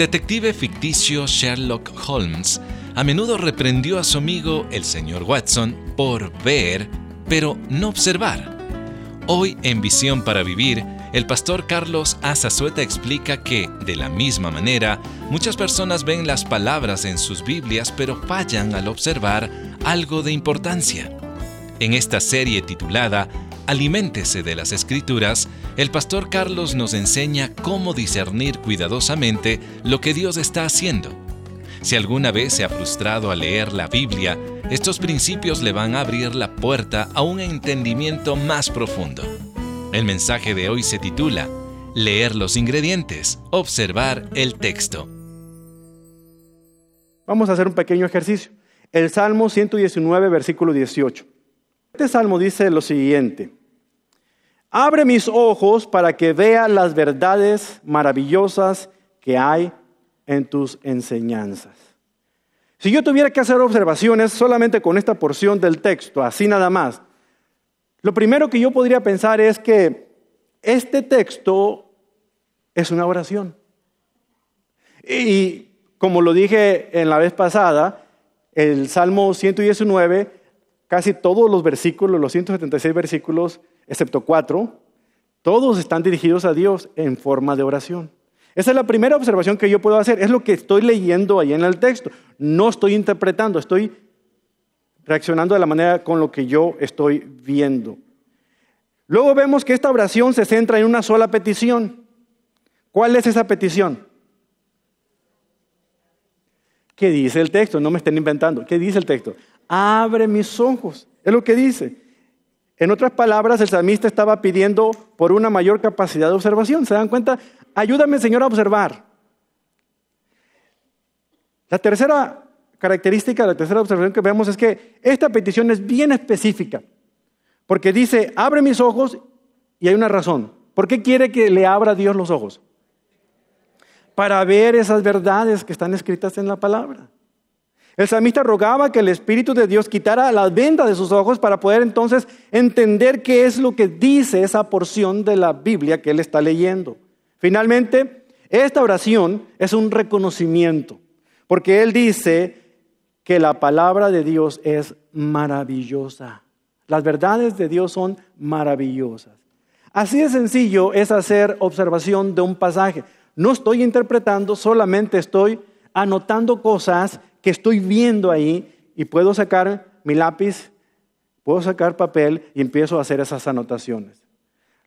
detective ficticio Sherlock Holmes a menudo reprendió a su amigo el señor Watson por ver, pero no observar. Hoy en Visión para Vivir, el pastor Carlos Azazueta explica que, de la misma manera, muchas personas ven las palabras en sus Biblias pero fallan al observar algo de importancia. En esta serie titulada Aliméntese de las Escrituras, el pastor Carlos nos enseña cómo discernir cuidadosamente lo que Dios está haciendo. Si alguna vez se ha frustrado al leer la Biblia, estos principios le van a abrir la puerta a un entendimiento más profundo. El mensaje de hoy se titula Leer los ingredientes, observar el texto. Vamos a hacer un pequeño ejercicio. El Salmo 119, versículo 18. Este salmo dice lo siguiente. Abre mis ojos para que vea las verdades maravillosas que hay en tus enseñanzas. Si yo tuviera que hacer observaciones solamente con esta porción del texto, así nada más, lo primero que yo podría pensar es que este texto es una oración. Y como lo dije en la vez pasada, el Salmo 119, casi todos los versículos, los 176 versículos, excepto cuatro, todos están dirigidos a Dios en forma de oración. Esa es la primera observación que yo puedo hacer. Es lo que estoy leyendo ahí en el texto. No estoy interpretando, estoy reaccionando de la manera con lo que yo estoy viendo. Luego vemos que esta oración se centra en una sola petición. ¿Cuál es esa petición? ¿Qué dice el texto? No me estén inventando. ¿Qué dice el texto? Abre mis ojos. Es lo que dice. En otras palabras, el salmista estaba pidiendo por una mayor capacidad de observación. ¿Se dan cuenta? Ayúdame, Señor, a observar. La tercera característica, la tercera observación que vemos es que esta petición es bien específica. Porque dice, abre mis ojos y hay una razón. ¿Por qué quiere que le abra Dios los ojos? Para ver esas verdades que están escritas en la palabra. El salmista rogaba que el Espíritu de Dios quitara la venda de sus ojos para poder entonces entender qué es lo que dice esa porción de la Biblia que él está leyendo. Finalmente, esta oración es un reconocimiento, porque él dice que la palabra de Dios es maravillosa. Las verdades de Dios son maravillosas. Así de sencillo es hacer observación de un pasaje. No estoy interpretando, solamente estoy anotando cosas que estoy viendo ahí y puedo sacar mi lápiz, puedo sacar papel y empiezo a hacer esas anotaciones.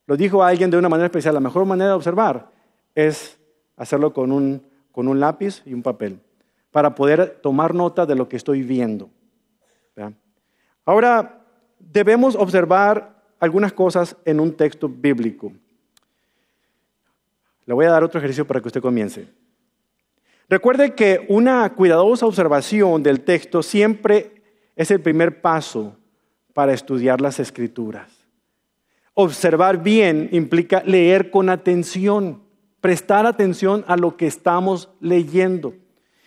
Lo dijo alguien de una manera especial, la mejor manera de observar es hacerlo con un, con un lápiz y un papel, para poder tomar nota de lo que estoy viendo. Ahora, debemos observar algunas cosas en un texto bíblico. Le voy a dar otro ejercicio para que usted comience. Recuerde que una cuidadosa observación del texto siempre es el primer paso para estudiar las escrituras. Observar bien implica leer con atención, prestar atención a lo que estamos leyendo.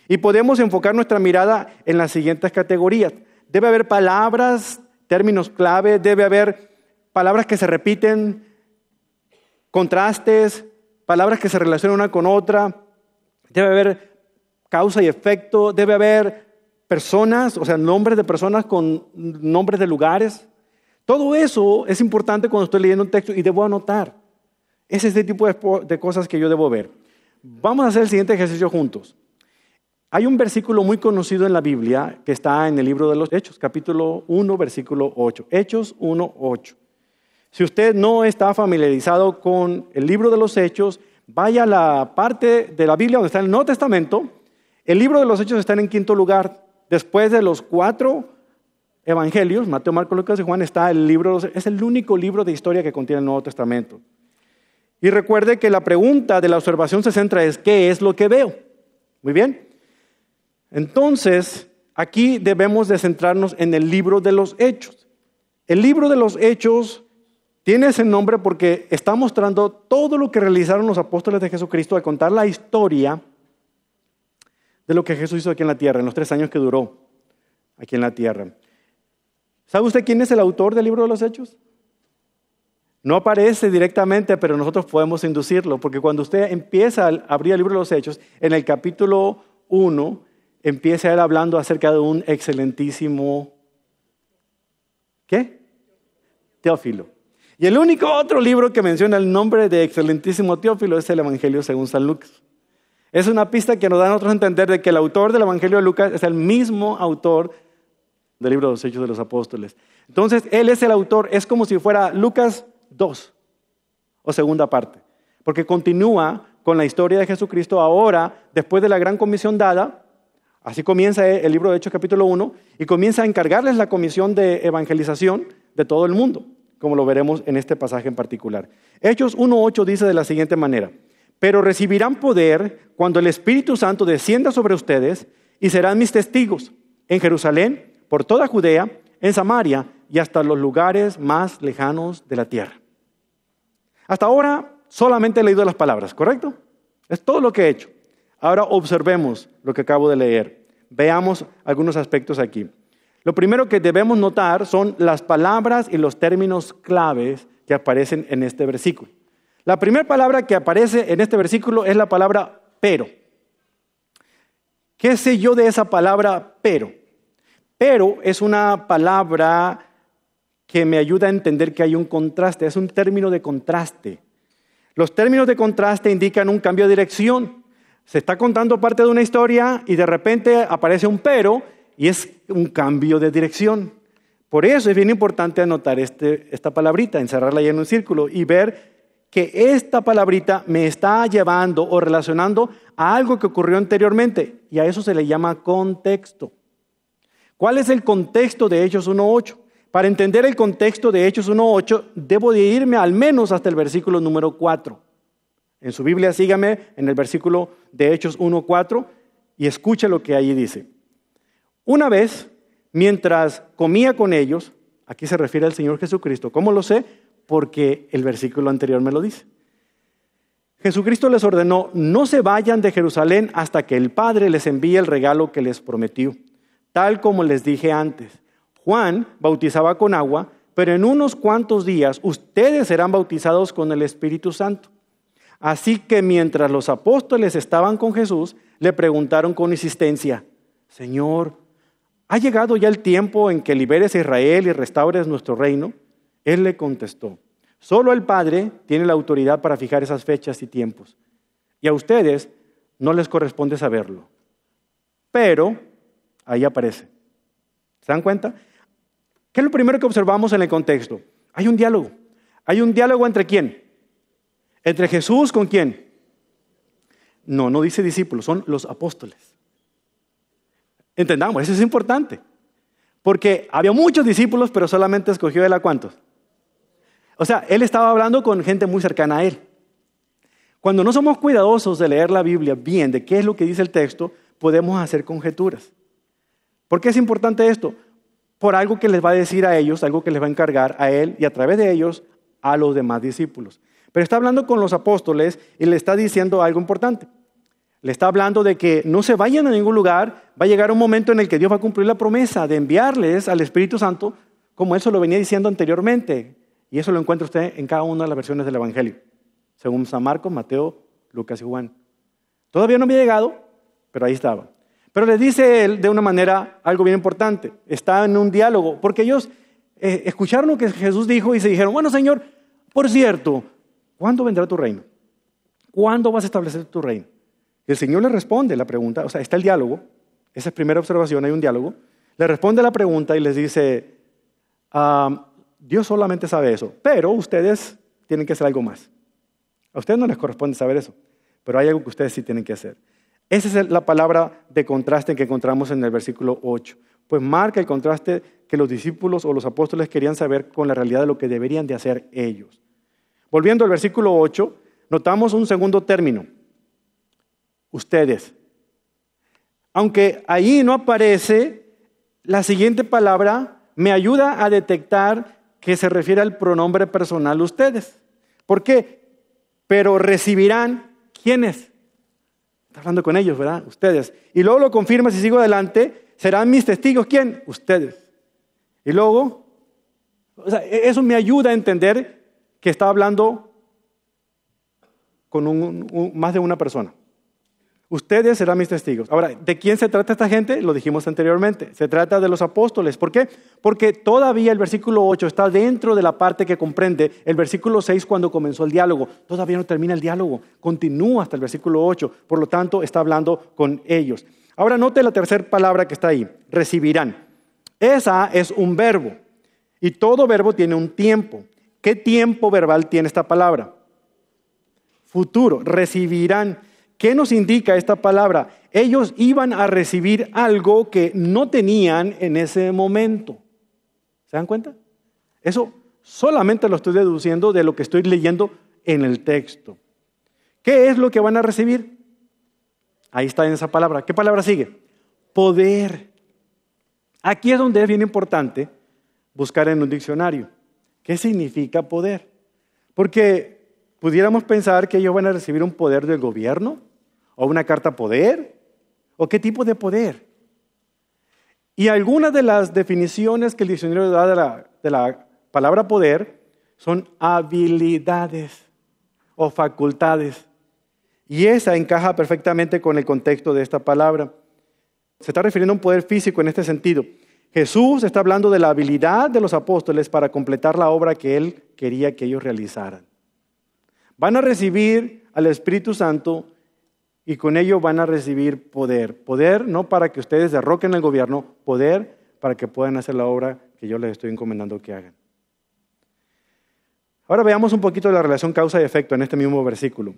Y podemos enfocar nuestra mirada en las siguientes categorías. Debe haber palabras, términos clave, debe haber palabras que se repiten, contrastes, palabras que se relacionan una con otra, debe haber causa y efecto, debe haber personas, o sea, nombres de personas con nombres de lugares. Todo eso es importante cuando estoy leyendo un texto y debo anotar. Es este tipo de, cosas que yo debo ver. Vamos a hacer el siguiente ejercicio juntos. Hay un versículo muy conocido en la Biblia que está en el libro de los Hechos, capítulo 1, versículo 8. Hechos 1, 8. Si usted no está familiarizado con el libro de los Hechos, vaya a la parte de la Biblia donde está el Nuevo Testamento el libro de los Hechos está en quinto lugar. Después de los cuatro evangelios, Mateo, Marcos, Lucas y Juan, está el libro, es el único libro de historia que contiene el Nuevo Testamento. Y recuerde que la pregunta de la observación se centra es, ¿qué es lo que veo? Muy bien. Entonces, aquí debemos de centrarnos en el libro de los Hechos. El libro de los Hechos tiene ese nombre porque está mostrando todo lo que realizaron los apóstoles de Jesucristo al contar la historia de lo que Jesús hizo aquí en la tierra, en los tres años que duró aquí en la tierra. ¿Sabe usted quién es el autor del libro de los Hechos? No aparece directamente, pero nosotros podemos inducirlo, porque cuando usted empieza a abrir el libro de los Hechos, en el capítulo 1, empieza él hablando acerca de un excelentísimo, ¿qué? Teófilo. Y el único otro libro que menciona el nombre de excelentísimo Teófilo es el Evangelio según San Lucas. Es una pista que nos da a nosotros a entender de que el autor del Evangelio de Lucas es el mismo autor del libro de los Hechos de los Apóstoles. Entonces, él es el autor, es como si fuera Lucas 2 o segunda parte, porque continúa con la historia de Jesucristo ahora, después de la gran comisión dada, así comienza el libro de Hechos capítulo 1, y comienza a encargarles la comisión de evangelización de todo el mundo como lo veremos en este pasaje en particular. Hechos 1.8 dice de la siguiente manera, pero recibirán poder cuando el Espíritu Santo descienda sobre ustedes y serán mis testigos en Jerusalén, por toda Judea, en Samaria y hasta los lugares más lejanos de la tierra. Hasta ahora solamente he leído las palabras, ¿correcto? Es todo lo que he hecho. Ahora observemos lo que acabo de leer. Veamos algunos aspectos aquí. Lo primero que debemos notar son las palabras y los términos claves que aparecen en este versículo. La primera palabra que aparece en este versículo es la palabra pero. ¿Qué sé yo de esa palabra pero? Pero es una palabra que me ayuda a entender que hay un contraste, es un término de contraste. Los términos de contraste indican un cambio de dirección. Se está contando parte de una historia y de repente aparece un pero y es un cambio de dirección. Por eso es bien importante anotar este, esta palabrita, encerrarla ahí en un círculo y ver que esta palabrita me está llevando o relacionando a algo que ocurrió anteriormente y a eso se le llama contexto. ¿Cuál es el contexto de Hechos 1.8? Para entender el contexto de Hechos 1.8 debo de irme al menos hasta el versículo número 4. En su Biblia sígame en el versículo de Hechos 1.4 y escuche lo que allí dice. Una vez, mientras comía con ellos, aquí se refiere al Señor Jesucristo. ¿Cómo lo sé? Porque el versículo anterior me lo dice. Jesucristo les ordenó, no se vayan de Jerusalén hasta que el Padre les envíe el regalo que les prometió, tal como les dije antes. Juan bautizaba con agua, pero en unos cuantos días ustedes serán bautizados con el Espíritu Santo. Así que mientras los apóstoles estaban con Jesús, le preguntaron con insistencia, Señor, ¿Ha llegado ya el tiempo en que liberes a Israel y restaures nuestro reino? Él le contestó, solo el Padre tiene la autoridad para fijar esas fechas y tiempos. Y a ustedes no les corresponde saberlo. Pero, ahí aparece. ¿Se dan cuenta? ¿Qué es lo primero que observamos en el contexto? Hay un diálogo. Hay un diálogo entre quién? ¿Entre Jesús con quién? No, no dice discípulos, son los apóstoles. Entendamos, eso es importante. Porque había muchos discípulos, pero solamente escogió él a cuántos. O sea, él estaba hablando con gente muy cercana a él. Cuando no somos cuidadosos de leer la Biblia bien, de qué es lo que dice el texto, podemos hacer conjeturas. ¿Por qué es importante esto? Por algo que les va a decir a ellos, algo que les va a encargar a él y a través de ellos a los demás discípulos. Pero está hablando con los apóstoles y le está diciendo algo importante. Le está hablando de que no se vayan a ningún lugar, va a llegar un momento en el que Dios va a cumplir la promesa de enviarles al Espíritu Santo, como Él se lo venía diciendo anteriormente. Y eso lo encuentra usted en cada una de las versiones del Evangelio, según San Marcos, Mateo, Lucas y Juan. Todavía no había llegado, pero ahí estaba. Pero le dice él de una manera algo bien importante. Está en un diálogo, porque ellos eh, escucharon lo que Jesús dijo y se dijeron, bueno Señor, por cierto, ¿cuándo vendrá tu reino? ¿Cuándo vas a establecer tu reino? el Señor le responde la pregunta, o sea, está el diálogo, esa es primera observación, hay un diálogo, le responde la pregunta y les dice, ah, Dios solamente sabe eso, pero ustedes tienen que hacer algo más. A ustedes no les corresponde saber eso, pero hay algo que ustedes sí tienen que hacer. Esa es la palabra de contraste que encontramos en el versículo 8. Pues marca el contraste que los discípulos o los apóstoles querían saber con la realidad de lo que deberían de hacer ellos. Volviendo al versículo 8, notamos un segundo término ustedes. Aunque ahí no aparece, la siguiente palabra me ayuda a detectar que se refiere al pronombre personal ustedes. ¿Por qué? Pero recibirán, ¿quiénes? Está hablando con ellos, ¿verdad? Ustedes. Y luego lo confirma si sigo adelante, serán mis testigos, ¿quién? Ustedes. Y luego, o sea, e-, eso me ayuda a entender que está hablando con más de una persona. Ustedes serán mis testigos. Ahora, ¿de quién se trata esta gente? Lo dijimos anteriormente. Se trata de los apóstoles. ¿Por qué? Porque todavía el versículo 8 está dentro de la parte que comprende el versículo 6 cuando comenzó el diálogo. Todavía no termina el diálogo. Continúa hasta el versículo 8. Por lo tanto, está hablando con ellos. Ahora note la tercera palabra que está ahí. Recibirán. Esa es un verbo. Y todo verbo tiene un tiempo. ¿Qué tiempo verbal tiene esta palabra? Futuro. Recibirán. ¿Qué nos indica esta palabra? Ellos iban a recibir algo que no tenían en ese momento. ¿Se dan cuenta? Eso solamente lo estoy deduciendo de lo que estoy leyendo en el texto. ¿Qué es lo que van a recibir? Ahí está en esa palabra. ¿Qué palabra sigue? Poder. Aquí es donde es bien importante buscar en un diccionario. ¿Qué significa poder? Porque pudiéramos pensar que ellos van a recibir un poder del gobierno, ¿O una carta poder? ¿O qué tipo de poder? Y algunas de las definiciones que el diccionario da de la, la palabra poder son habilidades o facultades. Y esa encaja perfectamente con el contexto de esta palabra. Se está refiriendo a un poder físico en este sentido. Jesús está hablando de la habilidad de los apóstoles para completar la obra que él quería que ellos realizaran. Van a recibir al Espíritu Santo y con ello van a recibir poder. Poder no para que ustedes derroquen el gobierno, poder para que puedan hacer la obra que yo les estoy encomendando que hagan. Ahora veamos un poquito la relación causa y efecto en este mismo versículo.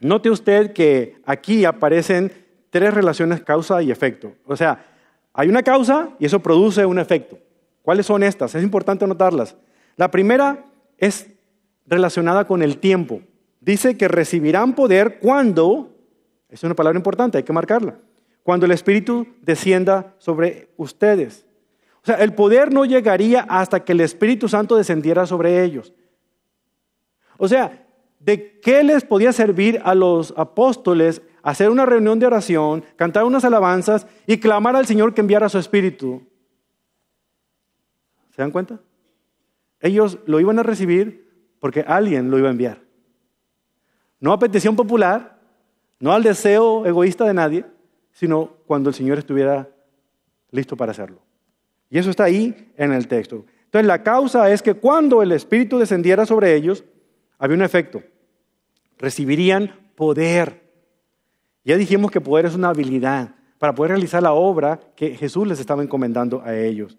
Note usted que aquí aparecen tres relaciones causa y efecto. O sea, hay una causa y eso produce un efecto. ¿Cuáles son estas? Es importante anotarlas. La primera es relacionada con el tiempo. Dice que recibirán poder cuando es una palabra importante, hay que marcarla. Cuando el Espíritu descienda sobre ustedes. O sea, el poder no llegaría hasta que el Espíritu Santo descendiera sobre ellos. O sea, ¿de qué les podía servir a los apóstoles hacer una reunión de oración, cantar unas alabanzas y clamar al Señor que enviara su Espíritu? ¿Se dan cuenta? Ellos lo iban a recibir porque alguien lo iba a enviar. No a petición popular, no al deseo egoísta de nadie, sino cuando el Señor estuviera listo para hacerlo. Y eso está ahí en el texto. Entonces la causa es que cuando el Espíritu descendiera sobre ellos, había un efecto. Recibirían poder. Ya dijimos que poder es una habilidad para poder realizar la obra que Jesús les estaba encomendando a ellos.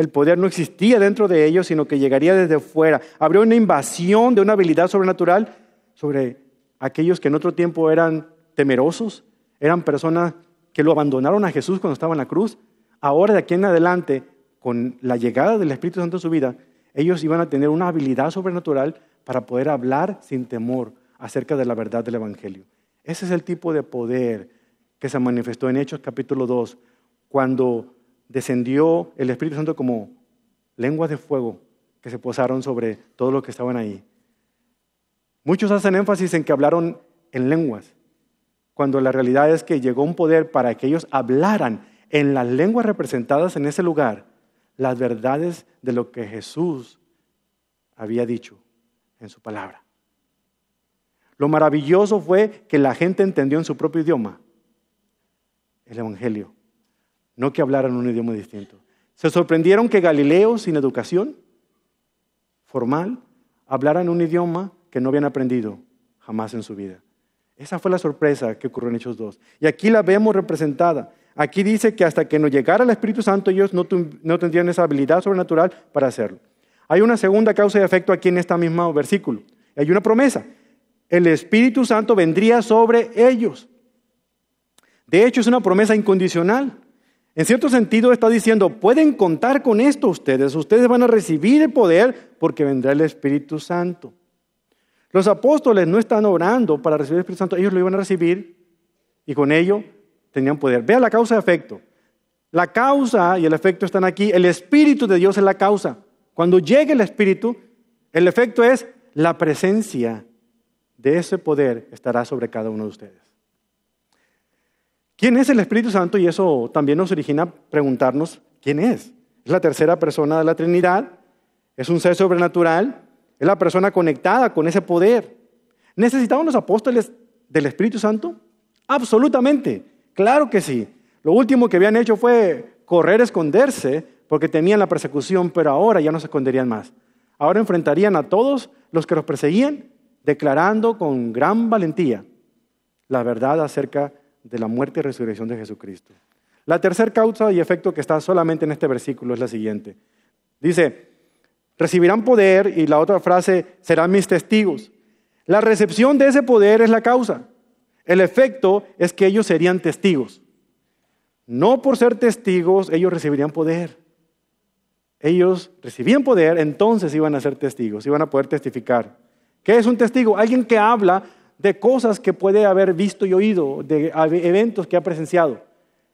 El poder no existía dentro de ellos, sino que llegaría desde fuera. Habría una invasión de una habilidad sobrenatural sobre aquellos que en otro tiempo eran temerosos, eran personas que lo abandonaron a Jesús cuando estaba en la cruz. Ahora de aquí en adelante, con la llegada del Espíritu Santo en su vida, ellos iban a tener una habilidad sobrenatural para poder hablar sin temor acerca de la verdad del Evangelio. Ese es el tipo de poder que se manifestó en Hechos capítulo 2, cuando descendió el Espíritu Santo como lenguas de fuego que se posaron sobre todos los que estaban ahí. Muchos hacen énfasis en que hablaron en lenguas, cuando la realidad es que llegó un poder para que ellos hablaran en las lenguas representadas en ese lugar las verdades de lo que Jesús había dicho en su palabra. Lo maravilloso fue que la gente entendió en su propio idioma el Evangelio, no que hablaran un idioma distinto. Se sorprendieron que Galileo, sin educación formal, hablaran un idioma que no habían aprendido jamás en su vida. Esa fue la sorpresa que ocurrió en Hechos 2. Y aquí la vemos representada. Aquí dice que hasta que no llegara el Espíritu Santo ellos no, tendrían esa habilidad sobrenatural para hacerlo. Hay una segunda causa y efecto aquí en este mismo versículo. Hay una promesa. El Espíritu Santo vendría sobre ellos. De hecho, es una promesa incondicional. En cierto sentido está diciendo, pueden contar con esto ustedes, ustedes van a recibir el poder porque vendrá el Espíritu Santo. Los apóstoles no están orando para recibir el Espíritu Santo, ellos lo iban a recibir y con ello tenían poder. Vea la causa y efecto. La causa y el efecto están aquí. El Espíritu de Dios es la causa. Cuando llegue el Espíritu, el efecto es la presencia de ese poder estará sobre cada uno de ustedes. ¿Quién es el Espíritu Santo? Y eso también nos origina preguntarnos, ¿quién es? Es la tercera persona de la Trinidad, es un ser sobrenatural, es la persona conectada con ese poder. ¿Necesitaban los apóstoles del Espíritu Santo? Absolutamente, claro que sí. Lo último que habían hecho fue correr, esconderse, porque temían la persecución, pero ahora ya no se esconderían más. Ahora enfrentarían a todos los que los perseguían, declarando con gran valentía la verdad acerca de la muerte y resurrección de Jesucristo. La tercera causa y efecto que está solamente en este versículo es la siguiente. Dice, recibirán poder y la otra frase, serán mis testigos. La recepción de ese poder es la causa. El efecto es que ellos serían testigos. No por ser testigos ellos recibirían poder. Ellos recibían poder, entonces iban a ser testigos, iban a poder testificar. ¿Qué es un testigo? Alguien que habla de cosas que puede haber visto y oído, de eventos que ha presenciado.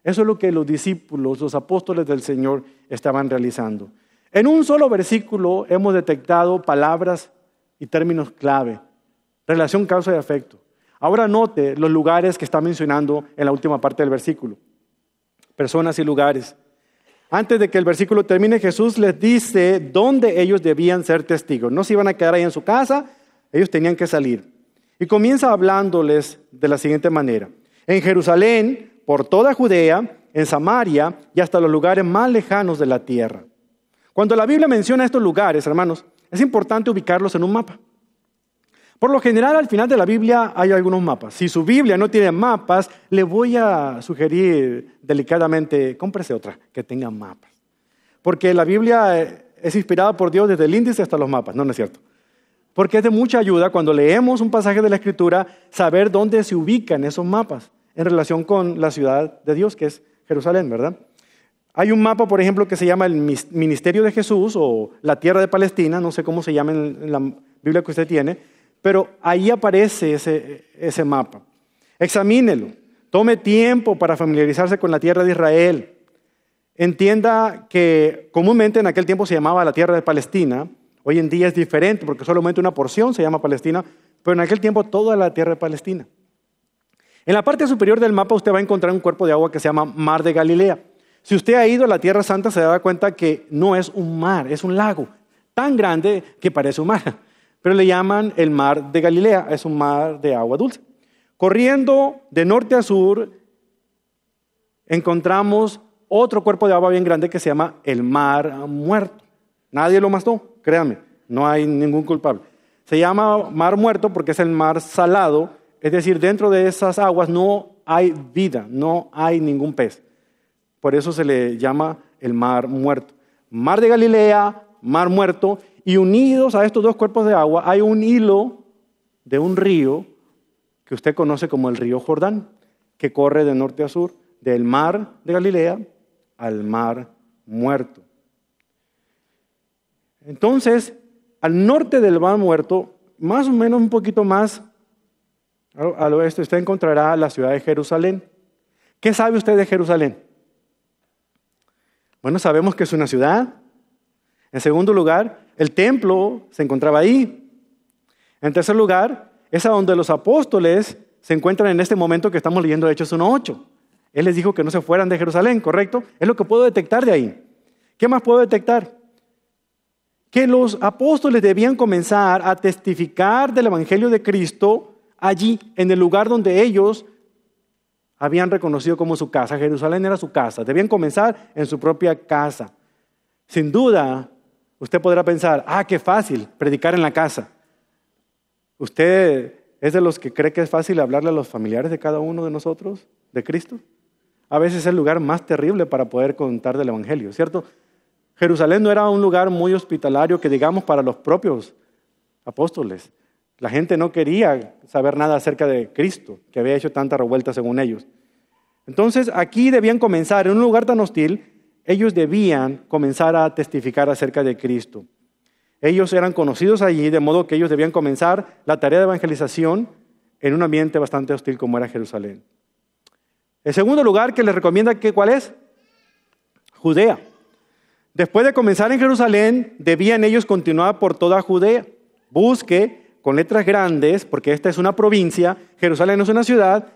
Eso es lo que los discípulos, los apóstoles del Señor estaban realizando. En un solo versículo hemos detectado palabras y términos clave. Relación, causa y efecto. Ahora note los lugares que está mencionando en la última parte del versículo personas y lugares. Antes de que el versículo termine, Jesús les dice dónde ellos debían ser testigos. No se iban a quedar ahí en su casa, ellos tenían que salir. Y comienza hablándoles de la siguiente manera. En Jerusalén, por toda Judea, en Samaria y hasta los lugares más lejanos de la tierra. Cuando la Biblia menciona estos lugares, hermanos, es importante ubicarlos en un mapa. Por lo general, al final de la Biblia hay algunos mapas. Si su Biblia no tiene mapas, le voy a sugerir delicadamente, cómprese otra que tenga mapas. Porque la Biblia eh, es inspirada por Dios desde el índice hasta los mapas, no, no es cierto. Porque es de mucha ayuda cuando leemos un pasaje de la Escritura saber dónde se ubican esos mapas en relación con la ciudad de Dios, que es Jerusalén, ¿verdad? Hay un mapa, por ejemplo, que se llama el Ministerio de Jesús o la Tierra de Palestina, no sé cómo se llama en la Biblia que usted tiene, pero ahí aparece ese, mapa. Examínelo. Tome tiempo para familiarizarse con la tierra de Israel. Entienda que comúnmente en aquel tiempo se llamaba la tierra de Palestina. Hoy en día es diferente porque solamente una porción se llama Palestina, pero en aquel tiempo toda la tierra de Palestina. En la parte superior del mapa usted va a encontrar un cuerpo de agua que se llama Mar de Galilea. Si usted ha ido a la Tierra Santa se da cuenta que no es un mar, es un lago tan grande que parece un mar pero le llaman el mar de Galilea, es un mar de agua dulce. Corriendo de norte a sur, encontramos otro cuerpo de agua bien grande que se llama el mar muerto. Nadie lo mató, créanme, no hay ningún culpable. Se llama mar muerto porque es el mar salado, es decir, dentro de esas aguas no hay vida, no hay ningún pez. Por eso se le llama el mar muerto. Mar de Galilea, mar muerto, y unidos a estos dos cuerpos de agua hay un hilo de un río que usted conoce como el río Jordán, que corre de norte a sur, del mar de Galilea al mar muerto. Entonces, al norte del mar muerto, más o menos un poquito más al oeste, usted encontrará la ciudad de Jerusalén. ¿Qué sabe usted de Jerusalén? Bueno, sabemos que es una ciudad. En segundo lugar, el templo se encontraba ahí. En tercer lugar, es a donde los apóstoles se encuentran en este momento que estamos leyendo Hechos 1.8. Él les dijo que no se fueran de Jerusalén, ¿correcto? Es lo que puedo detectar de ahí. ¿Qué más puedo detectar? Que los apóstoles debían comenzar a testificar del Evangelio de Cristo allí, en el lugar donde ellos habían reconocido como su casa. Jerusalén era su casa. Debían comenzar en su propia casa. Sin duda, Usted podrá pensar, ah, qué fácil, predicar en la casa. ¿Usted es de los que cree que es fácil hablarle a los familiares de cada uno de nosotros, de Cristo? A veces es el lugar más terrible para poder contar del Evangelio, ¿cierto? Jerusalén no era un lugar muy hospitalario que digamos para los propios apóstoles. La gente no quería saber nada acerca de Cristo, que había hecho tanta revuelta según ellos. Entonces aquí debían comenzar en un lugar tan hostil ellos debían comenzar a testificar acerca de Cristo. Ellos eran conocidos allí, de modo que ellos debían comenzar la tarea de evangelización en un ambiente bastante hostil como era Jerusalén. El segundo lugar que les recomienda, ¿cuál es? Judea. Después de comenzar en Jerusalén, debían ellos continuar por toda Judea. Busque con letras grandes, porque esta es una provincia, Jerusalén no es una ciudad,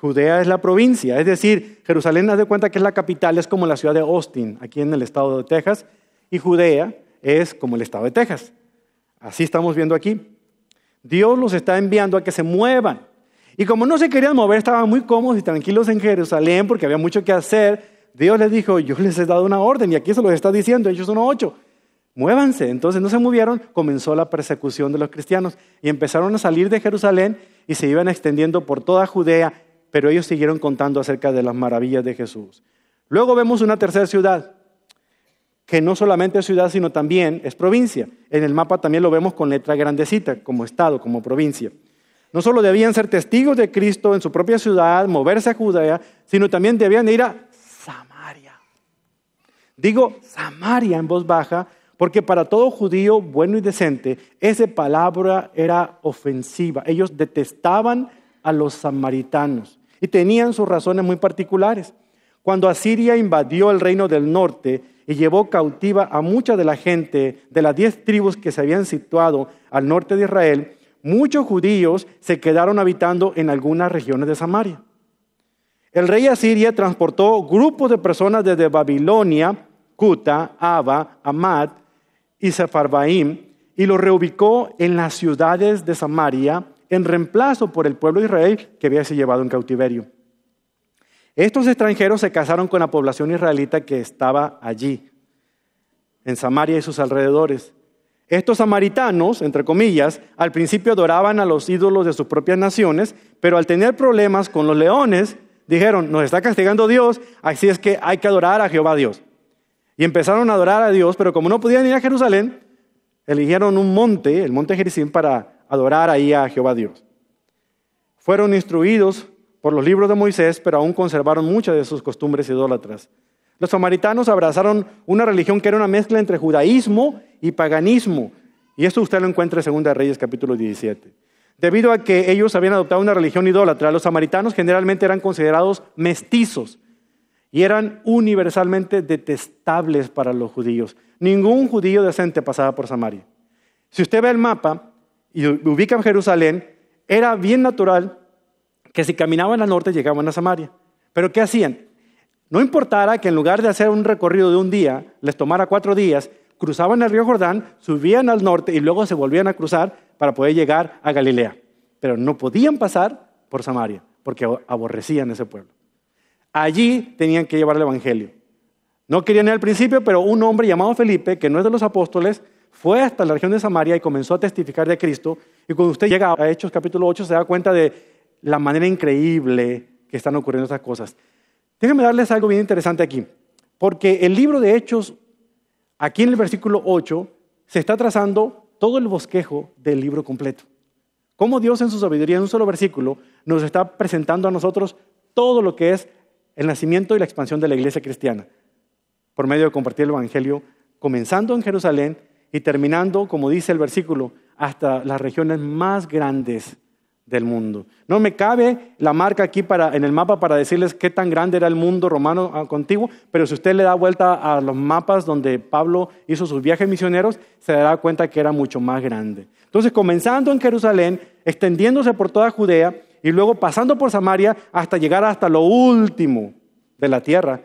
Judea es la provincia, es decir, Jerusalén, haz de cuenta que es la capital, es como la ciudad de Austin, aquí en el estado de Texas, y Judea es como el estado de Texas. Así estamos viendo aquí. Dios los está enviando a que se muevan. Y como no se querían mover, estaban muy cómodos y tranquilos en Jerusalén porque había mucho que hacer. Dios les dijo, yo les he dado una orden y aquí se los está diciendo, ellos son ocho. Muévanse. Entonces no se movieron, comenzó la persecución de los cristianos y empezaron a salir de Jerusalén y se iban extendiendo por toda Judea, pero ellos siguieron contando acerca de las maravillas de Jesús. Luego vemos una tercera ciudad, que no solamente es ciudad, sino también es provincia. En el mapa también lo vemos con letra grandecita, como estado, como provincia. No solo debían ser testigos de Cristo en su propia ciudad, moverse a Judea, sino también debían ir a. Digo Samaria en voz baja, porque para todo judío bueno y decente, esa palabra era ofensiva. Ellos detestaban a los samaritanos y tenían sus razones muy particulares. Cuando Asiria invadió el reino del norte, y llevó cautiva a mucha de la gente de las diez tribus que se habían situado al norte de Israel, muchos judíos se quedaron habitando en algunas regiones de Samaria. El rey Asiria transportó grupos de personas desde Babilonia, Cuta, Aba, Amad y Sefarbaim y los reubicó en las ciudades de Samaria en reemplazo por el pueblo de Israel que había sido llevado en cautiverio. Estos extranjeros se casaron con la población israelita que estaba allí, en Samaria y sus alrededores. Estos samaritanos, entre comillas, al principio adoraban a los ídolos de sus propias naciones, pero al tener problemas con los leones, dijeron, nos está castigando Dios, así es que hay que adorar a Jehová Dios. Y empezaron a adorar a Dios, pero como no podían ir a Jerusalén, eligieron un monte, el monte Gerizim, para adorar ahí a Jehová Dios. Fueron instruidos por los libros de Moisés, pero aún conservaron muchas de sus costumbres idólatras. Los samaritanos abrazaron una religión que era una mezcla entre judaísmo y paganismo. Y esto usted lo encuentra en 2 Reyes capítulo 17. Debido a que ellos habían adoptado una religión idólatra, los samaritanos generalmente eran considerados mestizos y eran universalmente detestables para los judíos. Ningún judío decente pasaba por Samaria. Si usted ve el mapa y ubica en Jerusalén, era bien natural que si caminaban al norte llegaban a Samaria. Pero ¿qué hacían? No importara que en lugar de hacer un recorrido de un día, les tomara cuatro días, cruzaban el río Jordán, subían al norte y luego se volvían a cruzar para poder llegar a Galilea. Pero no podían pasar por Samaria, porque aborrecían ese pueblo. Allí tenían que llevar el Evangelio. No querían al principio, pero un hombre llamado Felipe, que no es de los apóstoles, fue hasta la región de Samaria y comenzó a testificar de Cristo. Y cuando usted llega a Hechos capítulo 8, se da cuenta de la manera increíble que están ocurriendo estas cosas. Déjenme darles algo bien interesante aquí, porque el libro de Hechos, aquí en el versículo 8, se está trazando todo el bosquejo del libro completo. Cómo Dios en su sabiduría, en un solo versículo, nos está presentando a nosotros todo lo que es el nacimiento y la expansión de la iglesia cristiana, por medio de compartir el Evangelio, comenzando en Jerusalén y terminando, como dice el versículo, hasta las regiones más grandes del mundo. No me cabe la marca aquí en el mapa para decirles qué tan grande era el mundo romano ah, contiguo, pero si usted le da vuelta a los mapas donde Pablo hizo sus viajes misioneros, se dará cuenta que era mucho más grande. Entonces, comenzando en Jerusalén, extendiéndose por toda Judea y luego pasando por Samaria hasta llegar hasta lo último de la tierra,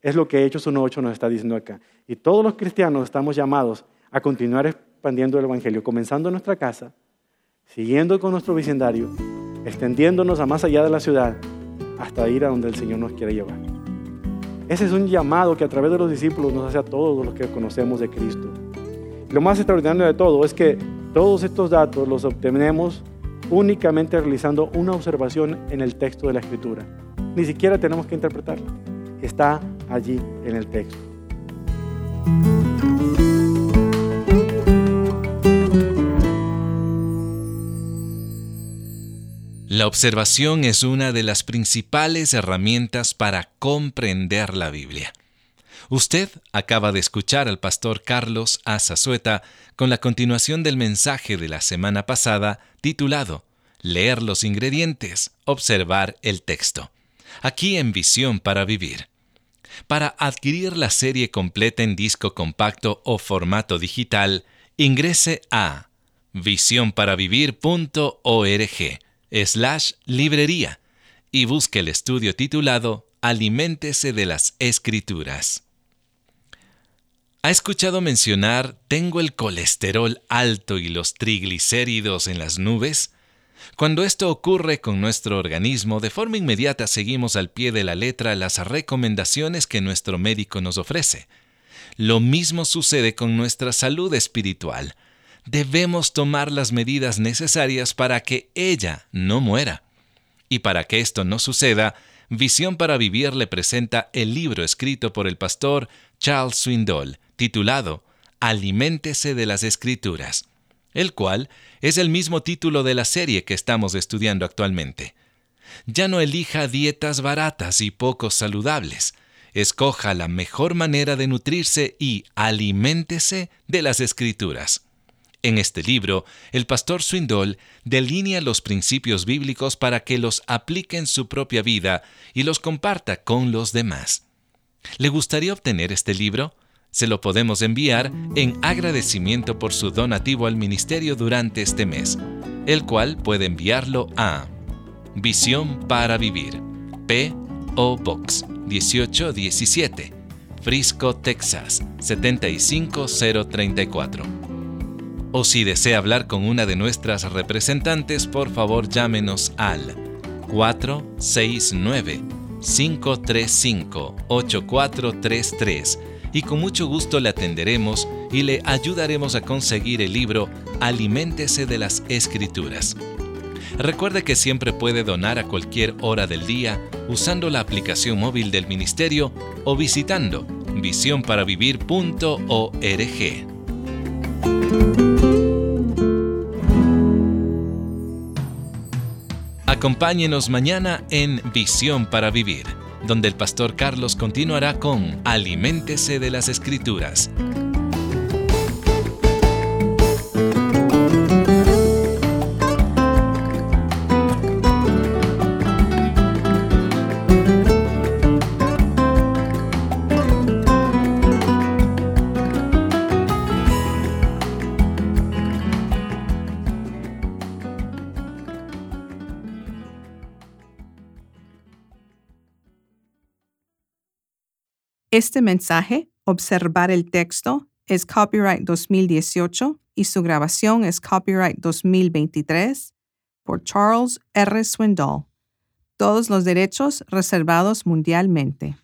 es lo que Hechos 1.8 nos está diciendo acá. Y todos los cristianos estamos llamados a continuar expandiendo el Evangelio, comenzando en nuestra casa, siguiendo con nuestro vecindario, extendiéndonos a más allá de la ciudad hasta ir a donde el Señor nos quiere llevar. Ese es un llamado que a través de los discípulos nos hace a todos los que conocemos de Cristo. lo más extraordinario de todo es que todos estos datos los obtenemos únicamente realizando una observación en el texto de la Escritura. Ni siquiera tenemos que interpretarlo. Está allí en el texto. La observación es una de las principales herramientas para comprender la Biblia. Usted acaba de escuchar al pastor Carlos Azazueta con la continuación del mensaje de la semana pasada titulado Leer los ingredientes, observar el texto. Aquí en Visión para Vivir. Para adquirir la serie completa en disco compacto o formato digital, ingrese a visionparavivir.org slash librería y busque el estudio titulado Aliméntese de las Escrituras. ¿Ha escuchado mencionar tengo el colesterol alto y los triglicéridos en las nubes? Cuando esto ocurre con nuestro organismo, de forma inmediata seguimos al pie de la letra las recomendaciones que nuestro médico nos ofrece. Lo mismo sucede con nuestra salud espiritual. Debemos tomar las medidas necesarias para que ella no muera. Y para que esto no suceda, Visión para Vivir le presenta el libro escrito por el pastor Charles Swindoll, titulado Aliméntese de las Escrituras, el cual es el mismo título de la serie que estamos estudiando actualmente. Ya no elija dietas baratas y poco saludables. Escoja la mejor manera de nutrirse y aliméntese de las escrituras. En este libro, el pastor Swindoll delinea los principios bíblicos para que los aplique en su propia vida y los comparta con los demás. ¿Le gustaría obtener este libro? Se lo podemos enviar en agradecimiento por su donativo al ministerio durante este mes, el cual puede enviarlo a Visión para Vivir, P.O. Box 1817, Frisco, Texas 75034. O si desea hablar con una de nuestras representantes, por favor llámenos al 469 535 8433 y con mucho gusto le atenderemos y le ayudaremos a conseguir el libro Aliméntese de las Escrituras. Recuerde que siempre puede donar a cualquier hora del día usando la aplicación móvil del Ministerio o visitando visionparavivir.org. Acompáñenos mañana en Visión para Vivir donde el pastor Carlos continuará con Aliméntese de las Escrituras. Este mensaje, observar el texto, es copyright 2018 y su grabación es copyright 2023 por Charles R. Swindoll. Todos los derechos reservados mundialmente.